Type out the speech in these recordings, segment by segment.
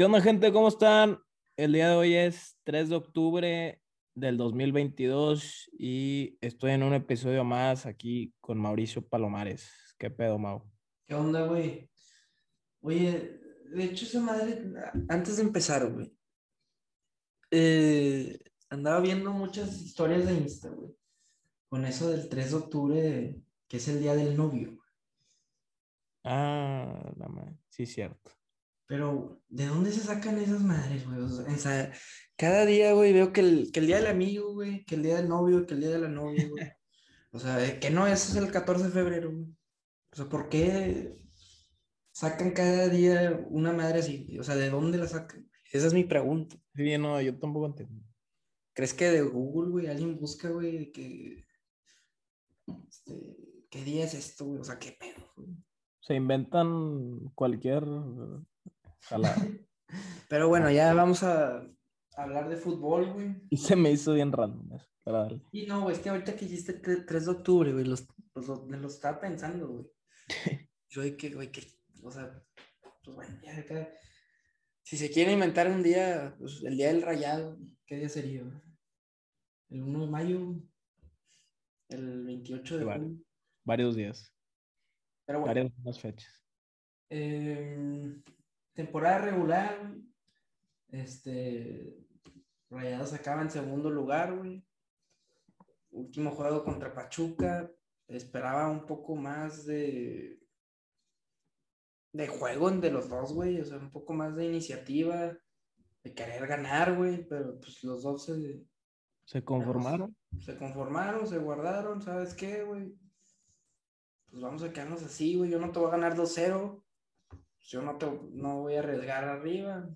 ¿Qué onda, gente? ¿Cómo están? El día de hoy es 3 de octubre del 2022 y estoy en un episodio más aquí con Mauricio Palomares. ¿Qué pedo, Mau? ¿Qué onda, güey? Oye, de hecho, esa madre, antes de empezar, güey, eh, andaba viendo muchas historias de Insta, güey, con eso del 3 de octubre, que es el día del novio. Ah, la madre. Sí, cierto. Pero, ¿de dónde se sacan esas madres, güey? O sea, cada día, güey, veo que el, que el día del amigo, güey, que el día del novio, que el día de la novia, güey. O sea, que no, eso es el 14 de febrero, güey. O sea, ¿por qué sacan cada día una madre así? O sea, ¿de dónde la sacan? Esa es mi pregunta. Sí, no, yo tampoco entiendo. ¿Crees que de Google, güey, alguien busca, güey, que... Este, ¿Qué día es esto, güey? O sea, ¿qué pedo, güey? Se inventan cualquier jalada. Pero bueno, ya vamos a hablar de fútbol, güey. Y se me hizo bien random eso, para darle. Y no, güey, es que ahorita que hiciste tre- 3 de octubre, güey, los, los- me lo estaba pensando, güey. Yo de que, güey, que, o sea, pues bueno, ya acá. Si se quiere inventar un día, pues el día del rayado, ¿qué día sería? güey? ¿El 1 de mayo? ¿El 28 de junio? Varios días, Pero bueno. varias fechas. Eh, temporada regular. Este. Rayados acaba en segundo lugar, güey. Último juego contra Pachuca. Esperaba un poco más de. de juego de los dos, güey. O sea, un poco más de iniciativa. De querer ganar, güey. Pero pues los dos se, Se conformaron. se conformaron, se guardaron. ¿Sabes qué, güey? Pues vamos a quedarnos así, güey. Yo no te voy a ganar 2-0 yo no, te, no voy a arriesgar arriba.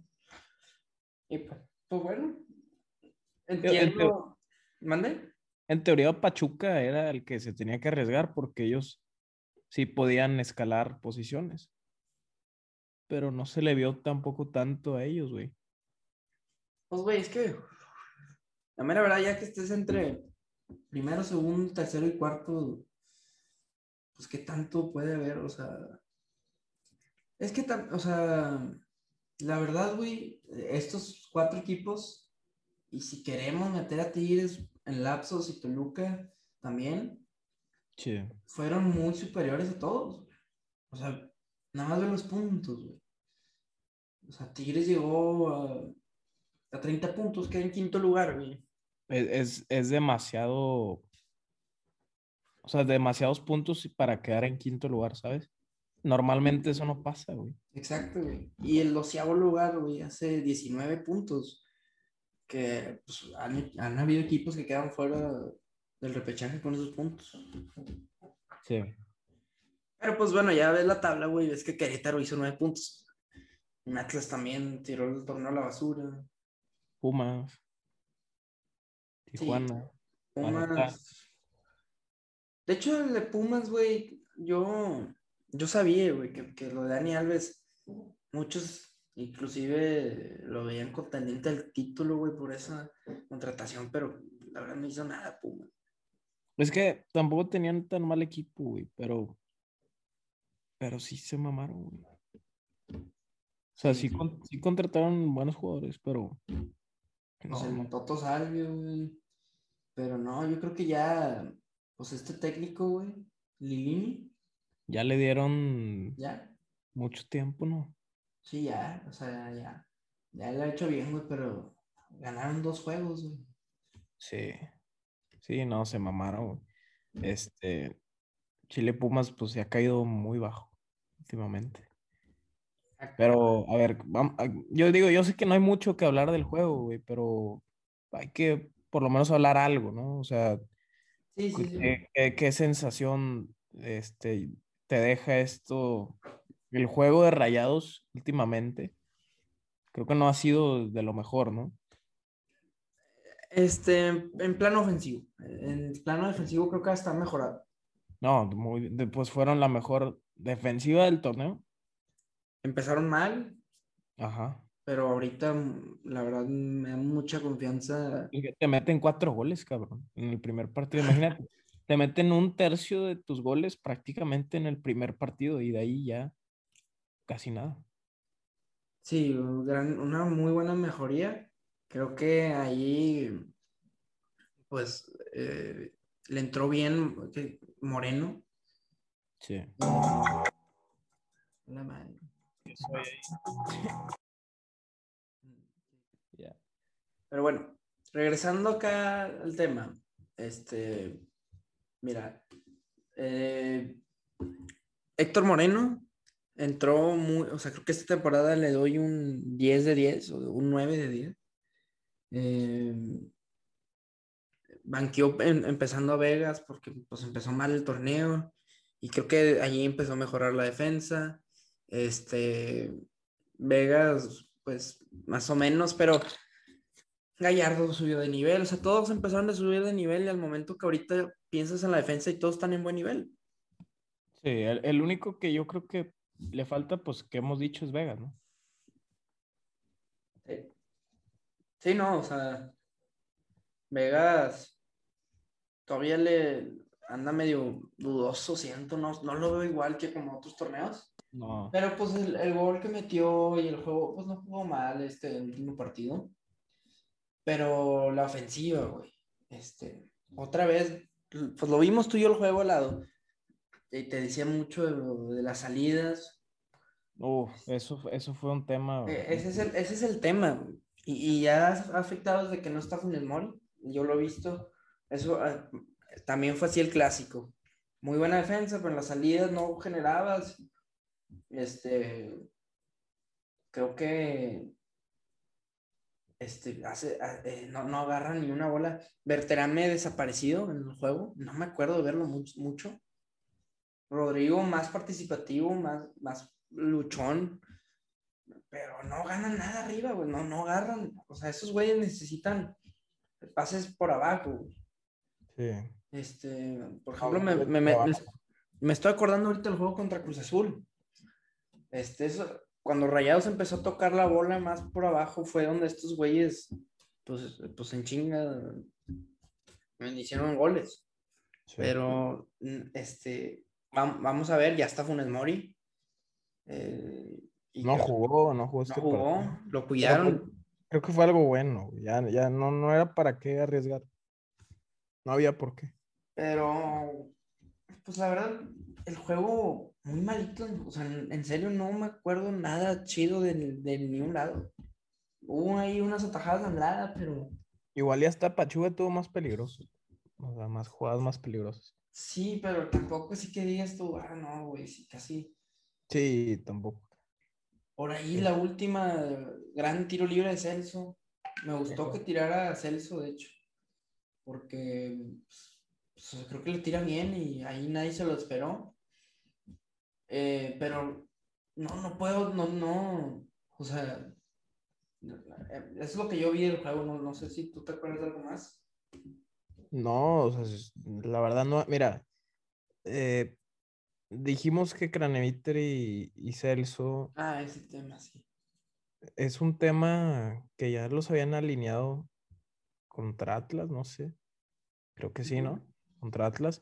Y pues, pues bueno, entiendo. ¿Mande? En teoría, Pachuca era el que se tenía que arriesgar porque ellos sí podían escalar posiciones. Pero no se le vio tampoco tanto a ellos, güey. Pues güey, es que la mera verdad, ya que estés entre primero, segundo, tercero y cuarto, pues qué tanto puede haber, o sea. Es que, o sea, la verdad, güey, estos cuatro equipos, y si queremos meter a Tigres en Lapsos y Toluca también, Sí. fueron muy superiores a todos. O sea, nada más de los puntos, güey. O sea, Tigres llegó a, a 30 puntos, queda en quinto lugar, güey. Es, es, es demasiado. O sea, demasiados puntos para quedar en quinto lugar, ¿sabes? Normalmente eso no pasa, güey. Exacto, güey. Y el doceavo lugar, güey, hace 19 puntos. Que pues, han, han habido equipos que quedan fuera del repechaje con esos puntos. Sí. Pero pues bueno, ya ves la tabla, güey, ves que Querétaro hizo 9 puntos. Un Atlas también tiró el torneo a la basura. Pumas. Tijuana. Pumas. De hecho, el de Pumas, güey, yo, yo sabía, güey, que, que lo de Dani Alves, muchos inclusive lo veían contendiente al título, güey, por esa contratación, pero la verdad no hizo nada, Pumas. Es que tampoco tenían tan mal equipo, güey, pero. Pero sí se mamaron, güey. O sea, sí, Sí. con- sí contrataron buenos jugadores, pero. Pues No, el no. Toto Salvio, güey. Pero no, yo creo que ya, pues este técnico, güey, Lilini, Ya le dieron ya, mucho tiempo, ¿no? sí, ya, o sea, ya, ya lo ha hecho bien, güey, pero ganaron dos juegos, güey. Sí. Sí, no, se mamaron, güey. Este. Chile Pumas, pues se ha caído muy bajo últimamente. Pero, a ver, vam- a- yo digo, yo sé que no hay mucho que hablar del juego, güey, pero hay que por lo menos hablar algo, ¿no? O sea, Sí, sí, sí. ¿qué, qué- qué sensación este, te deja esto? El juego de rayados últimamente, creo que no ha sido de lo mejor, ¿no? Este, en plano ofensivo. En plano defensivo creo que está mejorado. No, muy, pues fueron la mejor defensiva del torneo. Empezaron mal, Ajá. pero ahorita mm, la verdad me da mucha confianza. Y que te meten cuatro goles, cabrón, en el primer partido. Imagínate, te meten un tercio de tus goles prácticamente en el primer partido y de ahí ya casi nada. Sí, una muy buena mejoría. Creo que ahí, pues, eh, le entró bien Moreno. Sí. La madre. Pero bueno, regresando acá al tema, este, mira, eh, Héctor Moreno entró muy, o sea, creo que esta temporada le doy un 10 de 10 o un 9 de 10. Eh, banqueó empezando a Vegas porque pues empezó mal el torneo y creo que allí empezó a mejorar la defensa. Este, Vegas, pues más o menos, pero Gallardo subió de nivel, o sea, todos empezaron a subir de nivel y al momento que ahorita piensas en la defensa y todos están en buen nivel. Sí, el, único que yo creo que le falta, pues, que hemos dicho es Vegas, ¿no? Sí. Sí, no, o sea, Vegas todavía le anda medio dudoso, siento, no, no lo veo igual que como otros torneos. No. Pero pues el, el, gol que metió y el juego, pues no jugó mal este último partido. Pero la ofensiva, güey. Este, otra vez, pues lo vimos tú y yo el juego al lado. Y te decía mucho de, las salidas. Uh, eso, eso fue un tema. E, ese, es el, ese es el tema. Y, y, ya ha afectado desde que no está Funes Mori. Yo lo he visto. Eso ah, también fue así el clásico. Muy buena defensa, pero en las salidas no generabas. Este. Creo que este, hace, ah, eh, no, no agarra ni una bola. Berterame desaparecido en el juego, no me acuerdo de verlo mucho. Rodrigo más participativo, más, más luchón, pero no ganan nada arriba, güey, no, no agarran. O sea, esos güeyes necesitan pases por abajo. Sí. Este, por ejemplo, me, me, me, me, estoy acordando ahorita del juego contra Cruz Azul. Este, eso, cuando Rayados empezó a tocar la bola más por abajo, fue donde estos güeyes, pues, pues en chinga, me hicieron goles. Pero, mm, este, vamos a ver, ya está Funes Mori. Eh, no jugó, no jugó. Este jugó, lo cuidaron. Creo que fue algo bueno, ya, ya no, no era para qué arriesgar. No había por qué. Pero, pues la verdad, el juego muy malito. O sea, en, serio no me acuerdo nada chido de, de ningún lado. Hubo ahí unas atajadas de Andrada, pero. Igual ya está Pachuga tuvo más peligroso. O sea, más jugadas más peligrosas. Sí, pero tampoco sí que digas tú, ah, no, güey, sí, casi. Sí, tampoco. Por ahí la última gran tiro libre de Celso. Me gustó que tirara Celso, de hecho. Porque pues, pues, creo que le tira bien y ahí nadie se lo esperó. Eh, pero no, no puedo, no, no, o sea, es lo que yo vi del juego, no, no sé si tú te acuerdas de algo más. No, o sea, la verdad no, mira, eh, dijimos que Craneviter y, y, Celso. Ah, ese tema, sí. Es un tema que ya los habían alineado contra Atlas, no sé. Creo que sí, ¿no? Contra Atlas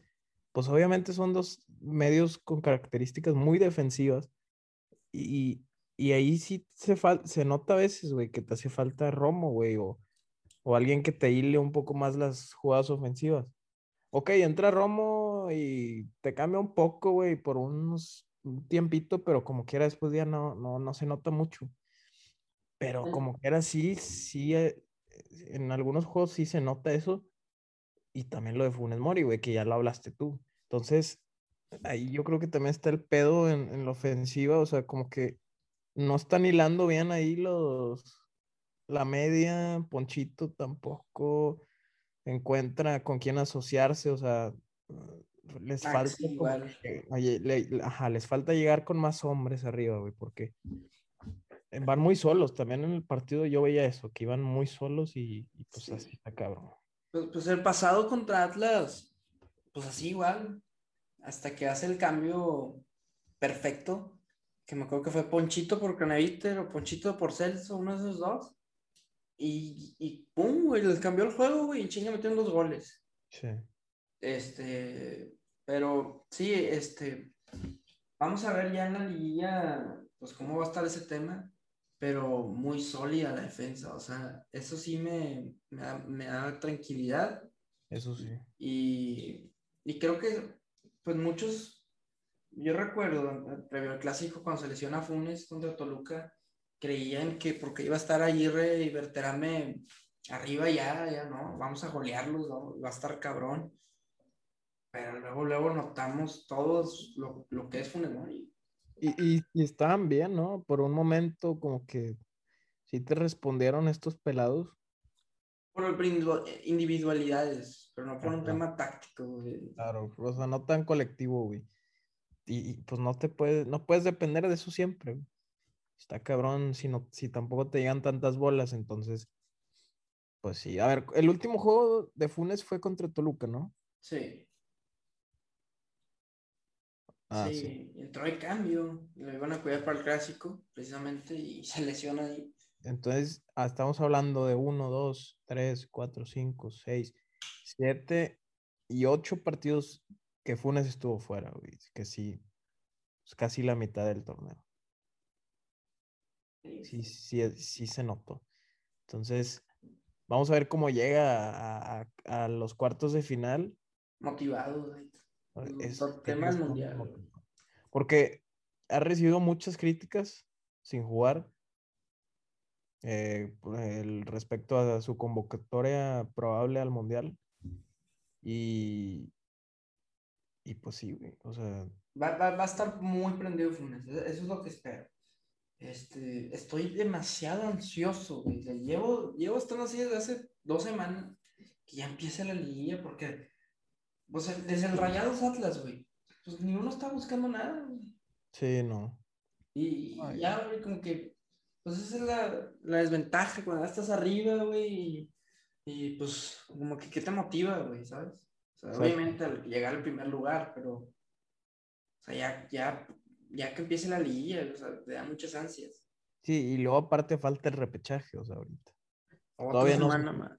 pues obviamente son dos medios con características muy defensivas y, ahí sí se, se nota a veces, güey, que te hace falta Romo, güey, o, alguien que te hile un poco más las jugadas ofensivas. Ok, entra Romo y te cambia un poco, güey, por unos un tiempito, pero como quiera después ya no, no, no se nota mucho. Pero como quiera sí, sí, eh, en algunos juegos sí se nota eso y también lo de Funes Mori, güey, que ya lo hablaste tú. Entonces, ahí yo creo que también está el pedo en, en la ofensiva, o sea, como que no están hilando bien ahí los, la media, Ponchito tampoco encuentra con quién asociarse, o sea, les falta ajá, les falta llegar con más hombres arriba, güey, porque van muy solos, también en el partido yo veía eso, que iban muy solos y, pues así está cabrón. Pues, pues, el pasado contra Atlas, pues así igual, hasta que hace el cambio perfecto, que me acuerdo que fue Ponchito por Craneviter o Ponchito por Celso, uno de esos dos. Y, y pum, güey, les cambió el juego, güey, y chinga metieron dos goles. Sí. Este, pero sí, este, vamos a ver ya en la liguilla, pues cómo va a estar ese tema. Pero muy sólida la defensa. O sea, eso sí me, me, da, tranquilidad. Eso sí. Y, y, creo que, pues muchos, yo recuerdo, previo al clásico, cuando se lesiona Funes contra Toluca, creían que porque iba a estar Aguirre y Berterame arriba ya, ya no, vamos a golearlos, va a estar cabrón. Pero luego, luego notamos todos lo, lo que es Funes Mori. Y, y, y, estaban bien, ¿no? Por un momento como que sí te respondieron estos pelados. Por individualidades, pero no por un tema táctico, güey. Claro, o sea, no tan colectivo, güey. Y, pues no te puedes, no puedes depender de eso siempre. Está cabrón si, no, si tampoco te llegan tantas bolas, entonces, pues sí. A ver, el último juego de Funes fue contra Toluca, ¿no? Sí. Ah, sí, entró de cambio, lo iban a cuidar para el clásico, precisamente, y se lesiona ahí. Entonces, ah, estamos hablando de 1, 2, 3, 4, 5, 6, 7 y 8 partidos que Funes estuvo fuera, güey. Que sí, es casi la mitad del torneo. Sí, sí, sí se notó. Entonces, vamos a ver cómo llega a, a, a los cuartos de final. Motivado, güey. Es, tema mundial. Porque ha recibido muchas críticas sin jugar eh, el, respecto a su convocatoria probable al mundial. Y, y pues sí, O sea. Va, va, va, a estar muy prendido Funes. Eso es lo que espero. Este, estoy demasiado ansioso, güey. Llevo, llevo estando así desde hace dos semanas que ya empiece la liguilla porque pues desde el Rayados Atlas, güey, pues ni uno está buscando nada, güey. Sí, no. Y, ya, güey, como que, pues esa es la, la desventaja cuando estás arriba, güey, y, pues como que qué te motiva, güey, ¿sabes? O sea, obviamente al llegar al primer lugar, pero, o sea, ya, ya, ya que empiece la liguilla, o sea, te da muchas ansias. Sí, y luego aparte falta el repechaje, o sea, ahorita. todavía no,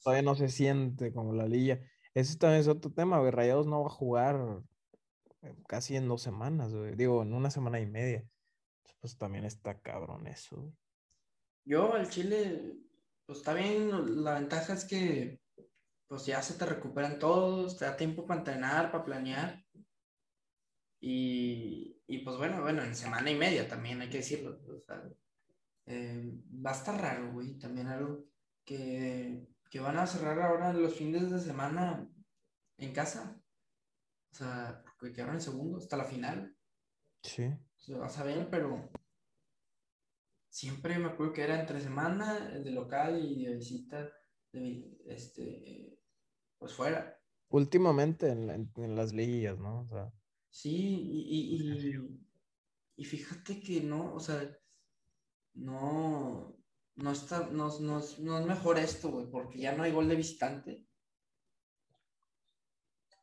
todavía no se siente como la liga. Ese también es otro tema, güey. Rayados no va a jugar eh, casi en dos semanas, güey. Digo, en una semana y media. Pues también está cabrón eso. Yo, al Chile, pues está bien. La ventaja es que, pues ya se te recuperan todos, te da tiempo para entrenar, para planear. Y, y pues bueno, bueno, en semana y media también hay que decirlo. O sea, eh, va a estar raro, güey. También algo que que van a cerrar ahora los fines de semana en casa. O sea, porque quedaron en segundo hasta la final. Sí. Se va a saber, pero siempre me acuerdo que era entre semana, de local y de visita, de, este, pues fuera. Últimamente en, en, las liguillas, ¿no? O sea, sí, y, y, y, fíjate que no, o sea, no, no, está, no, no, es mejor esto, güey, porque ya no hay gol de visitante.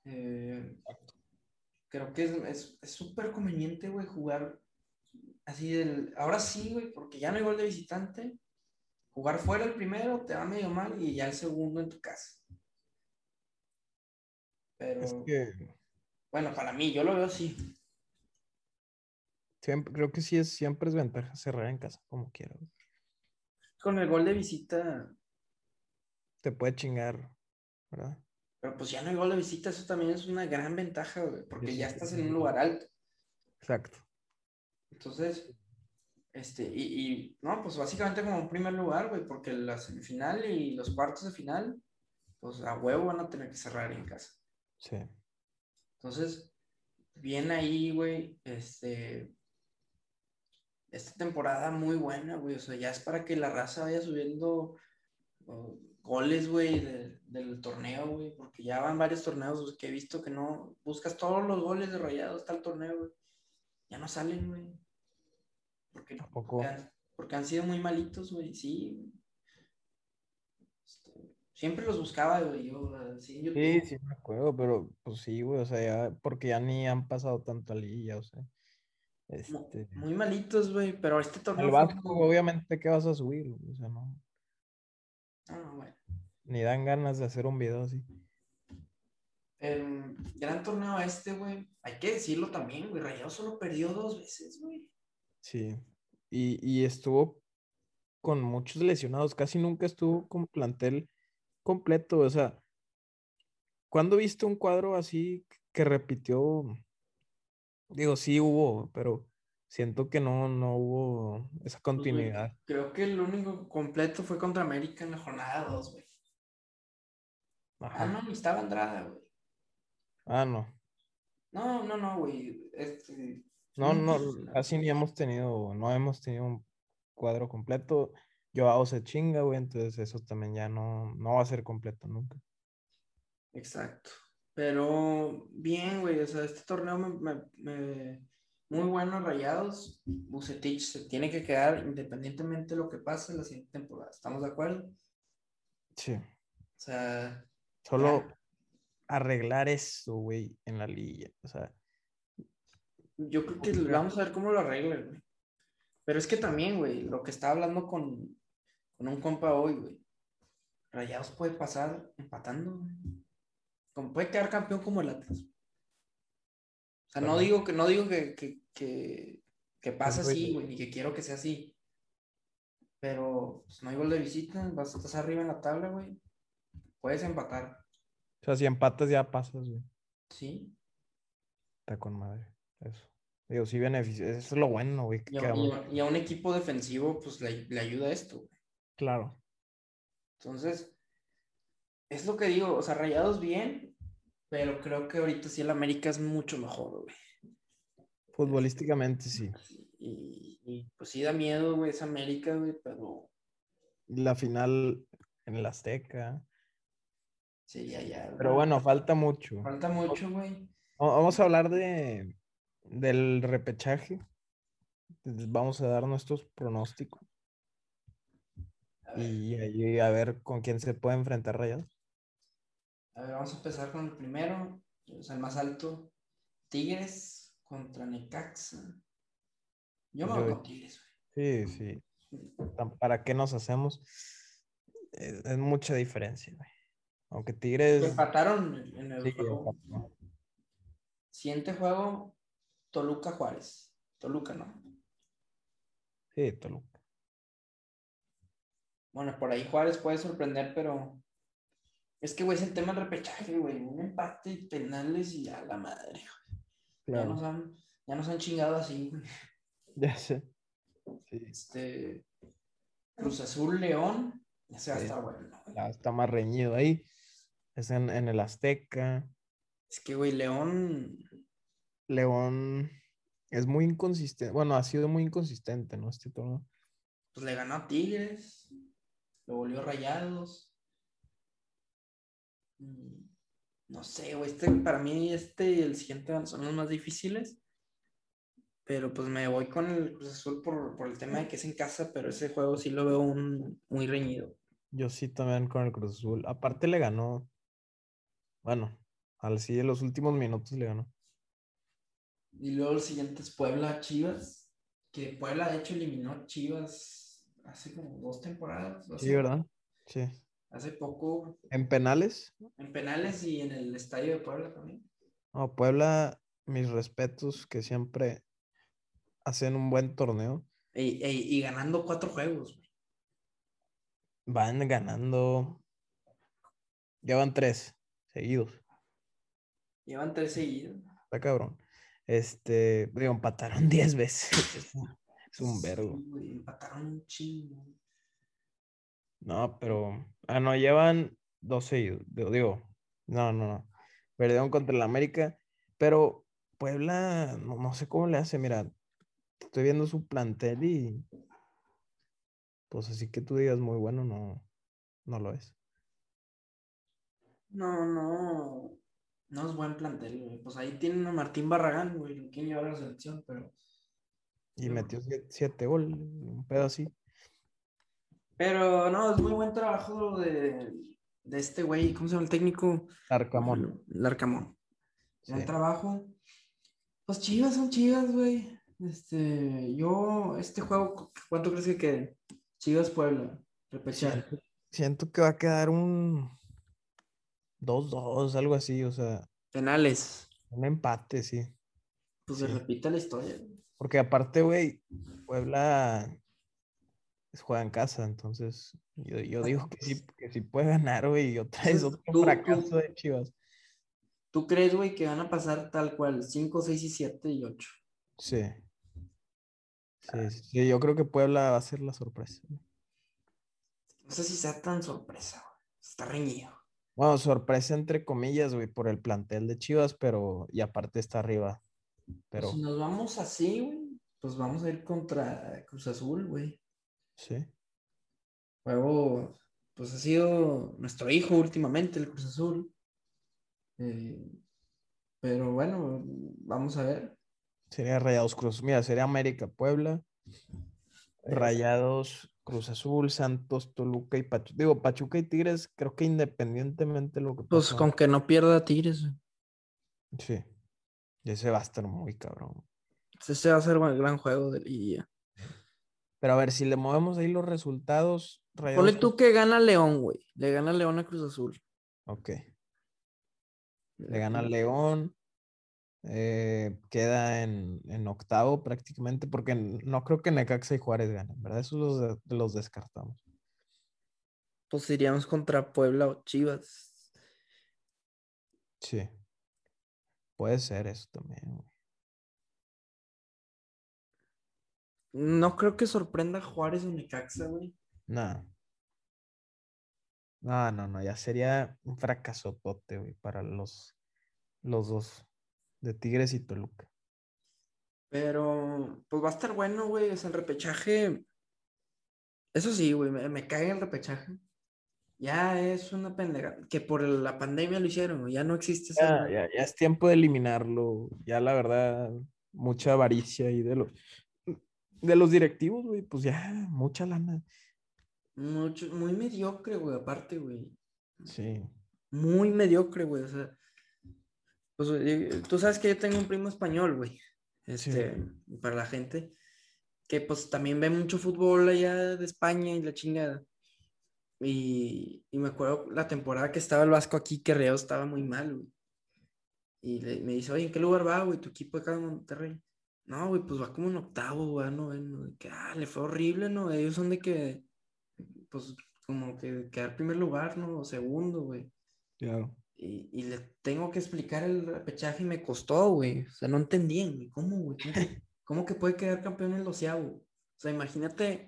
Eh, creo que es súper conveniente, güey, jugar así del... Ahora sí, güey, porque ya no hay gol de visitante. Jugar fuera el primero te va medio mal y ya el segundo en tu casa. Pero... Es que... Bueno, para mí, yo lo veo así. Siempre, creo que sí es, siempre es ventaja cerrar en casa, como quiera con el gol de visita. Te puede chingar, ¿verdad? Pero pues ya no hay gol de visita, eso también es una gran ventaja, güey, porque ya estás en un lugar alto. Exacto. Entonces, este, y, y, no, pues básicamente como un primer lugar, güey, porque la semifinal y los cuartos de final, pues a huevo van a tener que cerrar en casa. Sí. Entonces, bien ahí, güey, este, esta temporada muy buena, güey. O sea, ya es para que la raza vaya subiendo goles, güey, del torneo, güey. Porque ya van varios torneos que he visto que no. Buscas todos los goles de Rayados hasta el torneo, güey. Ya no salen, güey. Porque, ¿Tampoco? porque, han, sido muy malitos, güey. Sí. Este, siempre los buscaba, güey. Yo, sí, sí, sí, me acuerdo, pero pues sí, güey. O sea, ya, porque ya ni han pasado tanto allí, ya, o sea. Este... Muy malitos, güey, pero este torneo. El Vasco, obviamente, ¿qué vas a subir? O sea, no. Ah, bueno. Ni dan ganas de hacer un video así. El gran torneo este, güey, hay que decirlo también, güey. Rayado solo perdió dos veces, güey. Sí. Y, y estuvo con muchos lesionados, casi nunca estuvo con plantel completo, o sea, ¿cuándo viste un cuadro así que repitió? Digo, sí hubo, pero siento que no, no hubo esa Pues, continuidad. creo que el único completo fue contra América en la jornada 2, güey. Ah, no, ni estaba Andrada, güey. Ah, no. No, no, no, güey. Este, No, no, casi ni hemos tenido, no hemos tenido un cuadro completo. Joao se chinga, güey, entonces eso también ya no, no va a ser completo nunca. Exacto. Pero bien, güey. O sea, este torneo me, me- me- muy bueno, Rayados. Bucetich se tiene que quedar independientemente de lo que pase en la siguiente temporada. ¿Estamos de acuerdo? Sí. O sea, Solo ya. arreglar eso, güey, en la liga. O sea, Yo creo que vamos a ver cómo lo arregla, güey. Pero es que también, güey, lo que estaba hablando con, con un compa hoy, güey. Rayados puede pasar empatando, güey. Como puede quedar campeón como el Atlas. O sea, no digo que, no digo que, que, que, muy así, güey, ni que quiero que sea así. Pero pues, no hay gol de visita, vas, estás arriba en la tabla, güey. Puedes empatar, o sea, si empatas ya pasas, güey. ¿sí? Está con madre. Eso. Digo, sí beneficia. Eso es lo bueno, güey. que Y y a un equipo defensivo, pues le, le ayuda esto, güey. Claro. Entonces, es lo que digo, o sea, Rayados bien, pero creo que ahorita sí el América es mucho mejor, güey. Futbolísticamente sí. Y, y, pues sí da miedo, güey, esa América, güey, pero La final en el Azteca. sí, ya, ya. Pero bueno, falta mucho. Falta mucho, güey. Va- Vamos a hablar de del repechaje. Vamos a dar nuestros pronósticos A y ahí a ver con quién se puede enfrentar Rayados. A ver, vamos a empezar con el primero, o sea, el más alto. Tigres contra Necaxa. Yo me Yo- voy con Tigres, Sí, sí. Tan- ¿Para qué nos hacemos? Es, es mucha diferencia, güey. Aunque güey. Tigres. Empataron en el sí, juego. empató. Siguiente juego, Toluca Juárez. Toluca, ¿no? Sí, Toluca. Bueno, por ahí Juárez puede sorprender, pero es que, güey, es el tema del repechaje, güey. Un empate, penales y a la madre, güey. Ya, nos han, ya nos han chingado así, güey. Ya sé. Sí, Este, Cruz Azul, León, ese va a estar bueno. güey. ya está más reñido ahí. Es en, en el Azteca. Es que, güey, León, León es muy inconsistente. Bueno, ha sido muy inconsistente, ¿no? Este torneo. pues le ganó a Tigres, lo volvió Rayados. Mm, No sé, güey, este, para mí este y el siguiente son los más difíciles. Pero pues me voy con el Cruz Azul por, por el tema de que es en casa, pero ese juego sí lo veo un- muy reñido. Yo sí también con el Cruz Azul. Aparte le ganó. Bueno, al sí de los últimos minutos le ganó. Y luego el siguiente es Puebla Chivas, que Puebla de hecho eliminó a Chivas hace como dos temporadas. Sí, ¿verdad? Sí. Hace poco En penales. en penales y en el estadio de Puebla también. No, Puebla, mis respetos, que siempre hacen un buen torneo. Y, y- y ganando cuatro juegos. güey. Van ganando. Llevan tres seguidos. Llevan tres seguidos. Está cabrón. Este, digo, empataron 10 veces. Es un, Sí, vergo. empataron un chingo. No, pero. Ah, no, llevan dos seguidos. Digo, no, no, no. Perdieron contra el América. Pero Puebla, no, no sé cómo le hace. Mira, estoy viendo su plantel y. Pues así que tú digas muy bueno, no, no lo es. No, no. No es buen plantel, güey. Pues ahí tienen a Martín Barragán, güey. Lo quieren llevar a la selección, pero. Y metió siete, siete goles, un pedo así. Pero no, es muy buen trabajo de, de este güey. ¿Cómo se llama el técnico? Arcamón. Larcamón. Buen trabajo. Pues chivas son chivas, güey. Este, yo, este juego, ¿cuánto crees que quede? Chivas Puebla, repechaje. Siento, siento que va a quedar un 2-2, algo así, o sea, Penales. un empate, sí. Pues se Sí. repite la historia. Porque aparte, güey, Puebla juega en casa, entonces yo, yo digo que sí, que sí puede ganar, güey, y otra vez otro tú- fracaso tú- de Chivas. ¿Tú crees, güey, que van a pasar tal cual? 5, 6 y 7 y 8. Sí. Sí, sí, yo creo que Puebla va a ser la sorpresa. No sé si sea tan sorpresa, güey. Está reñido. Bueno, sorpresa entre comillas, güey, por el plantel de Chivas, pero y aparte está arriba. Pero Si nos vamos así, güey, pues vamos a ir contra Cruz Azul, güey. Sí. Juego, pues ha sido nuestro hijo últimamente, el Cruz Azul. Eh, pero bueno, vamos a ver. Sería Rayados Cruz. Mira, sería América, Puebla, Eh, Rayados, Cruz Azul, Santos, Toluca y Pachuca. Digo, Pachuca y Tigres, creo que independientemente de lo que Pues con que no pierda Tigres. Sí. Y ese va a estar muy cabrón. Ese va a ser un gran juego de liguilla. Pero a ver, si le movemos ahí los resultados, Ponle Rayados. tú que gana León, güey. Le gana León a Cruz Azul. Ok. Le gana León. eh, queda en, en octavo prácticamente, porque no creo que Necaxa y Juárez ganen, ¿verdad? Esos los, de- los descartamos. Pues iríamos contra Puebla o Chivas. Sí. Puede ser eso también, güey. No creo que sorprenda a Juárez o Necaxa, güey. No. No, no, no, ya sería un fracasotote, güey, para los, los dos, de Tigres y Toluca. Pero, pues va a estar bueno, güey. O sea, el repechaje. Eso sí, güey, me, me cae el repechaje. Ya es una pendeja. Que por la pandemia lo hicieron, güey. Ya no existe esa. Ya, ya, ya es tiempo de eliminarlo. Ya la verdad, mucha avaricia ahí de los, de los directivos, güey, pues ya, mucha lana. Mucho, muy mediocre, güey, aparte, güey. Sí. Muy mediocre, güey. O sea, pues, eh, tú sabes que yo tengo un primo español, güey. Este, para la gente, que pues también ve mucho fútbol allá de España y la chingada. Y, y me acuerdo la temporada que estaba el Vasco aquí, que Reo estaba muy mal, güey. Y le- me dice, oye, ¿en qué lugar va, güey, tu equipo acá de Monterrey? No, güey, pues va como en octavo, güey, no, no, que, ah, le fue horrible, ¿no? Ellos son de que, pues, como que quedar primer lugar, ¿no? O segundo, güey. Claro. Y, y le tengo que explicar el repechaje y me costó, güey. O sea, no entendían, güey. ¿Cómo, güey? ¿Cómo, que- cómo que puede quedar campeón el doceavo? O sea, imagínate.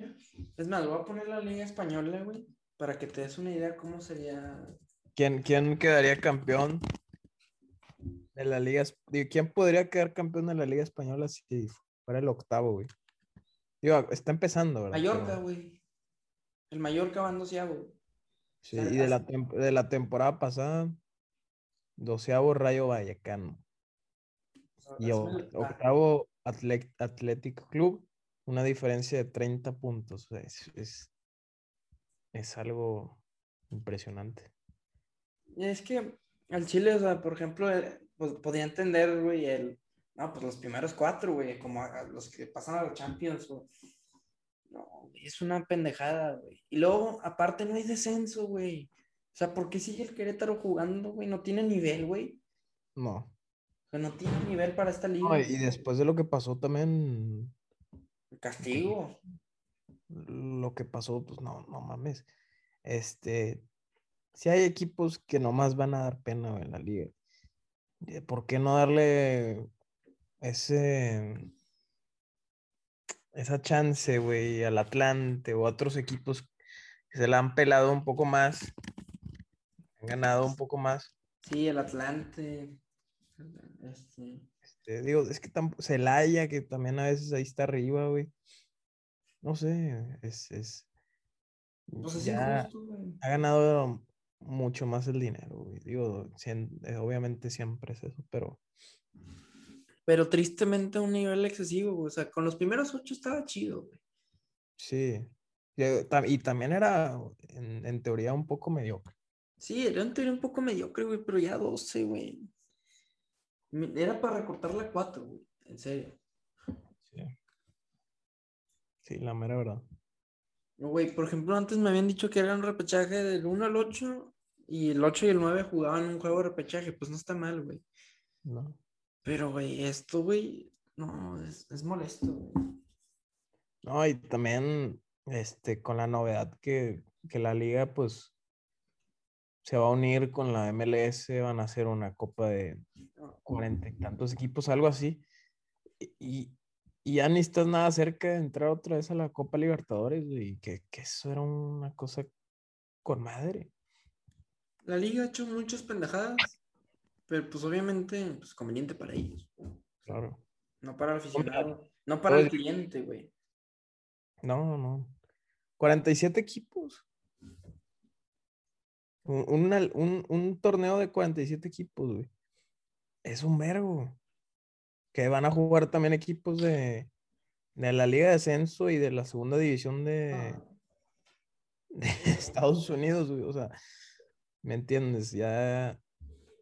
Es más, voy a poner la Liga Española, güey, para que te des una idea cómo sería. ¿Quién, quién quedaría campeón de la Liga? Digo, ¿Quién podría quedar campeón de la Liga Española si fuera el octavo, güey? Digo, está empezando, ¿verdad? Mallorca, Pero- güey. El Mallorca va en doceavo. Sí, y de la, de la temporada pasada, doceavo Rayo Vallecano. Y octavo Atle- Athletic Club, una diferencia de 30 puntos. es, es, es algo impresionante. Es que al Chile, o sea, por ejemplo, eh, pues podía entender, güey, el. No, pues los primeros cuatro, güey, como a- a los que pasan a la Champions, güey. No, güey, es una pendejada, güey. Y luego, aparte, no hay descenso, güey. O sea, ¿por qué sigue el Querétaro jugando, güey? No tiene nivel, güey. No. O sea, no tiene nivel para esta liga. No, y después de lo que pasó también, Castigo. lo que pasó, pues no, no mames. Este, si hay equipos que nomás van a dar pena en la liga. Eh, ¿Por qué no darle ese, esa chance, güey, al Atlante o a otros equipos que se la han pelado un poco más, han ganado un poco más? Sí, el Atlante. Este. Este, digo, es que tampoco, Celaya, que también a veces ahí está arriba, güey. No sé, es, es, Pues es ya injusto, güey. ha ganado mucho más el dinero, güey. Digo, eh, obviamente siempre es eso, pero Pero tristemente a un nivel excesivo, güey. O sea, con los primeros ocho estaba chido, güey. sí. Y, tam- Y también era, en, en teoría, un poco mediocre. Sí, era en teoría un poco mediocre, güey, pero ya 12, güey. Era para recortar la 4, güey. En serio. Sí. Sí, la mera verdad. Güey, por ejemplo, antes me habían dicho que era un repechaje del 1 al 8 y el 8 y el 9 jugaban un juego de repechaje. Pues no está mal, güey. ¿no? Pero, güey, esto, güey, no, es, es molesto, güey. No, y también este, con la novedad que, que la liga, pues, se va a unir con la MLS, van a hacer una copa de cuarenta y tantos equipos, algo así. Y, y ya ni estás nada cerca de entrar otra vez a la Copa Libertadores, y que, que eso era una cosa con madre. La liga ha hecho muchas pendejadas, pero pues obviamente, pues conveniente para ellos. Claro. No para el aficionado, no para el cliente, güey. No, no. 47 equipos. Un, un, un, torneo de 47 equipos, güey. Es un vergo. Que van a jugar también equipos de, de la Liga de Ascenso y de la segunda división de, ah. de Estados Unidos, güey. O sea, ¿me entiendes? Ya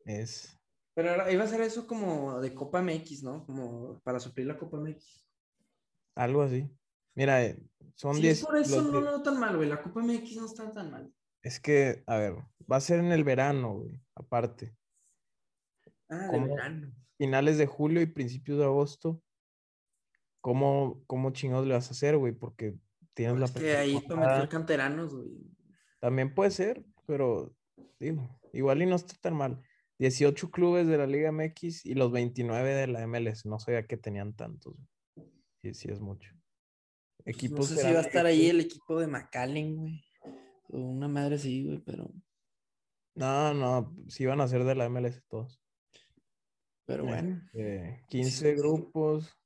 es. Pero iba a ser eso como de Copa MX, ¿no? Como para suplir la Copa MX. Algo así. Mira, eh, son 10. por eso no lo veo tan mal, güey. La Copa MX no está tan mal. Es que, a ver, va a ser en el verano, güey, aparte. Ah, de verano. Finales de julio y principios de agosto. ¿Cómo, cómo chingados le vas a hacer, güey? Porque tienes pues la. Es que ahí para meter canteranos, güey. También puede ser, pero digo, igual y no está tan mal. 18 clubes de la Liga MX y los 29 de la MLS. No sabía que tenían tantos. Sí, sí es mucho. Pues, Equipos no sé si va a estar ahí el equipo de McAllen, güey. Una madre sí, güey, pero. No, no, sí van a ser de la MLS todos. Pero bueno. 15 grupos,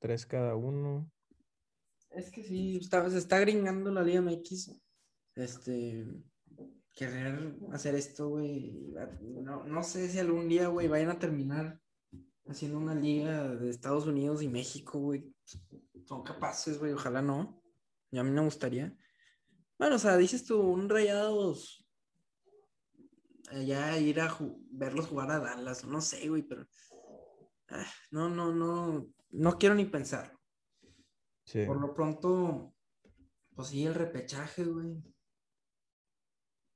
3 cada uno. Es que sí, está, se está gringando la Liga MX. Este. Querer hacer esto, güey. No, no sé si algún día, güey, vayan a terminar haciendo una liga de Estados Unidos y México, güey. Son capaces, güey, ojalá no. Y a mí me gustaría. Bueno, o sea, dices tú, un rayados. Allá ir a verlos jugar a Dallas, no sé, güey, pero. Ah, no, no, no. No quiero ni pensar. Sí. Por lo pronto, pues sí, el repechaje, güey.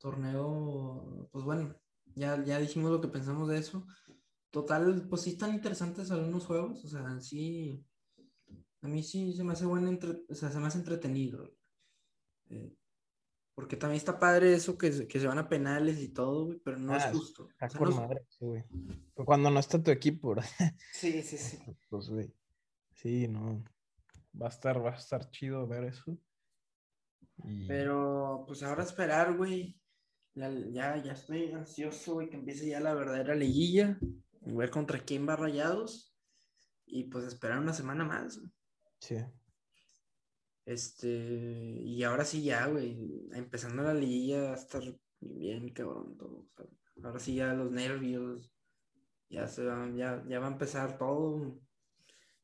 Torneo, pues bueno, ya, ya dijimos lo que pensamos de eso. Total, pues sí están interesantes algunos juegos, o sea, sí, a mí sí se me hace bueno, o sea, se me hace entretenido. Eh, porque también está padre eso que, se van a penales y todo, güey, pero no es ah, justo. madre, sí, güey. Cuando no está tu equipo, ¿verdad? Sí, sí, sí. Pues, güey. Sí, no. Va a estar, va a estar chido ver eso. Pero, pues ahora esperar, güey. Ya, ya, ya estoy ansioso, güey, que empiece ya la verdadera liguilla. Ver contra quién va rayados. Y pues esperar una semana más. Sí. Este, y ahora sí ya, güey, empezando la liguilla va a estar bien cabrón todo. ahora sí ya los nervios, ya se van, ya, ya va a empezar todo.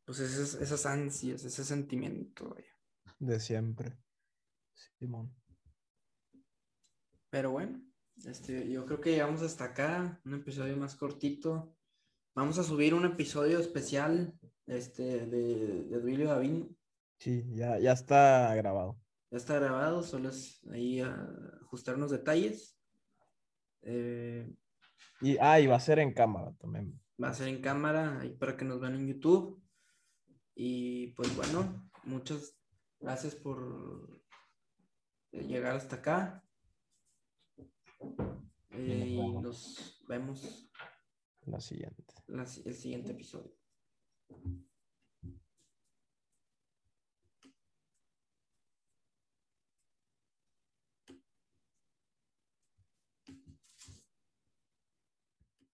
Pues esas, esas ansias, ese sentimiento, De siempre. Simón. Pero bueno, este, yo creo que llegamos hasta acá, un episodio más cortito. Vamos a subir un episodio especial este, de, de Duilio Davino Sí, ya, ya está grabado. Ya está grabado, solo es ahí ajustar unos detalles. Eh, y, ah, y va a ser en cámara también. Va a ser en cámara, ahí para que nos vean en YouTube. Y pues bueno, muchas gracias por llegar hasta acá. Eh, y nos vemos la siguiente. el siguiente episodio.